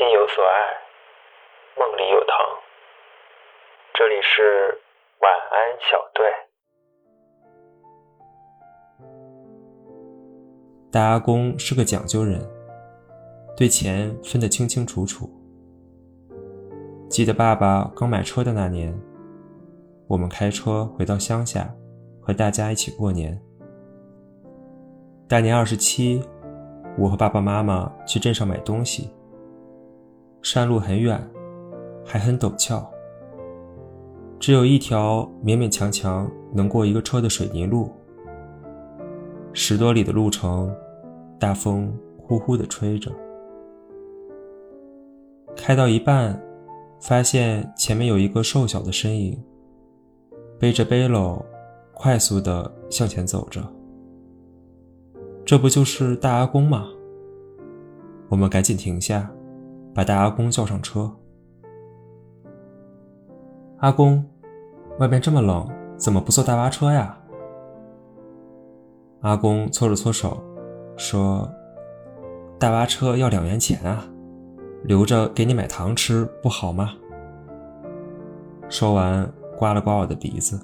心有所爱，梦里有糖。这里是晚安小队。大阿公是个讲究人，对钱分得清清楚楚。记得爸爸刚买车的那年，我们开车回到乡下，和大家一起过年。大年二十七，我和爸爸妈妈去镇上买东西。山路很远，还很陡峭，只有一条勉勉强强能过一个车的水泥路。十多里的路程，大风呼呼地吹着。开到一半，发现前面有一个瘦小的身影，背着背篓，快速地向前走着。这不就是大阿公吗？我们赶紧停下。把大阿公叫上车。阿公，外面这么冷，怎么不坐大巴车呀？阿公搓了搓手，说：“大巴车要两元钱啊，留着给你买糖吃不好吗？”说完，刮了刮我的鼻子，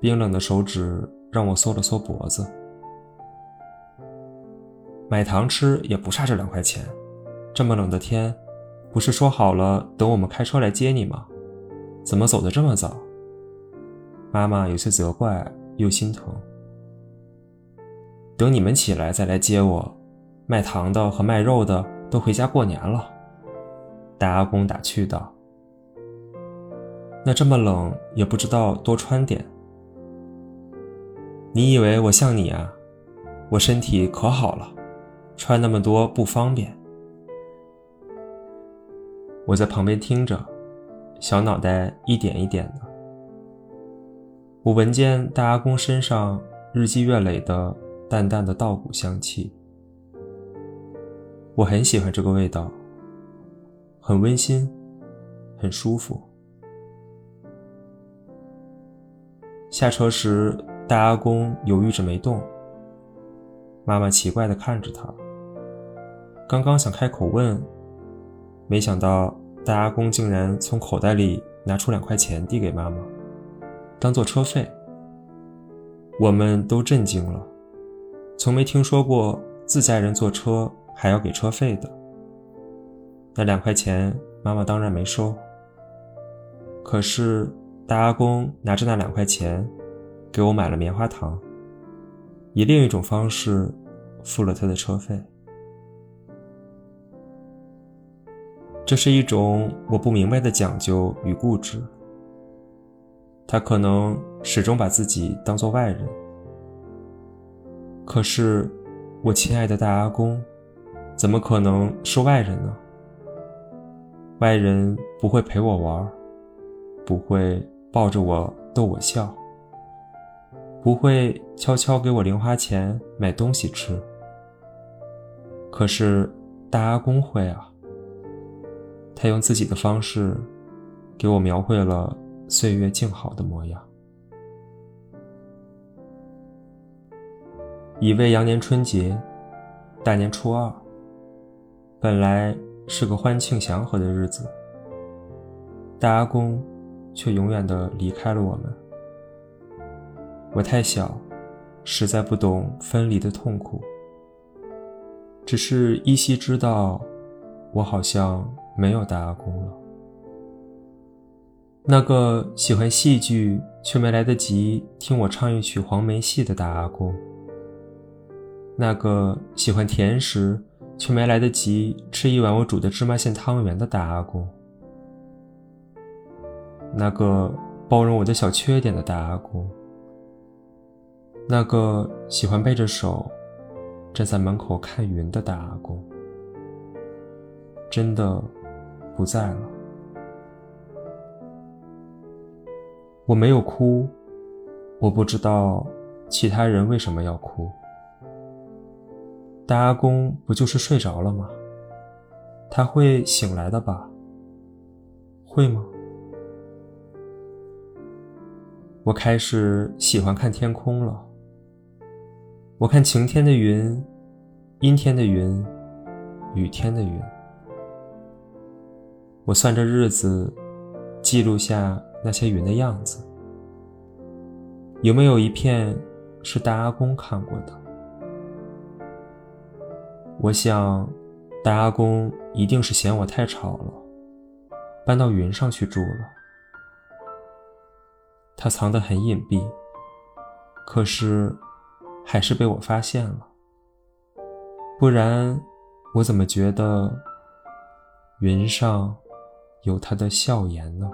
冰冷的手指让我缩了缩脖子。买糖吃也不差这两块钱。这么冷的天，不是说好了等我们开车来接你吗？怎么走得这么早？妈妈有些责怪又心疼。等你们起来再来接我，卖糖的和卖肉的都回家过年了。大阿公打趣道：“那这么冷也不知道多穿点。你以为我像你啊？我身体可好了，穿那么多不方便。”我在旁边听着，小脑袋一点一点的。我闻见大阿公身上日积月累的淡淡的稻谷香气，我很喜欢这个味道，很温馨，很舒服。下车时，大阿公犹豫着没动。妈妈奇怪的看着他，刚刚想开口问，没想到。大阿公竟然从口袋里拿出两块钱递给妈妈，当做车费。我们都震惊了，从没听说过自家人坐车还要给车费的。那两块钱，妈妈当然没收。可是大阿公拿着那两块钱，给我买了棉花糖，以另一种方式付了他的车费。这是一种我不明白的讲究与固执。他可能始终把自己当做外人，可是我亲爱的大阿公，怎么可能是外人呢？外人不会陪我玩，不会抱着我逗我笑，不会悄悄给我零花钱买东西吃。可是大阿公会啊。他用自己的方式，给我描绘了岁月静好的模样。乙未羊年春节，大年初二，本来是个欢庆祥和的日子，大阿公却永远的离开了我们。我太小，实在不懂分离的痛苦，只是依稀知道，我好像。没有大阿公了，那个喜欢戏剧却没来得及听我唱一曲黄梅戏的大阿公，那个喜欢甜食却没来得及吃一碗我煮的芝麻馅汤圆的大阿公，那个包容我的小缺点的大阿公，那个喜欢背着手站在门口看云的大阿公，真的。不在了，我没有哭，我不知道其他人为什么要哭。大阿公不就是睡着了吗？他会醒来的吧？会吗？我开始喜欢看天空了。我看晴天的云，阴天的云，雨天的云。我算着日子，记录下那些云的样子。有没有一片是大阿公看过的？我想，大阿公一定是嫌我太吵了，搬到云上去住了。他藏得很隐蔽，可是还是被我发现了。不然，我怎么觉得云上有他的笑颜呢？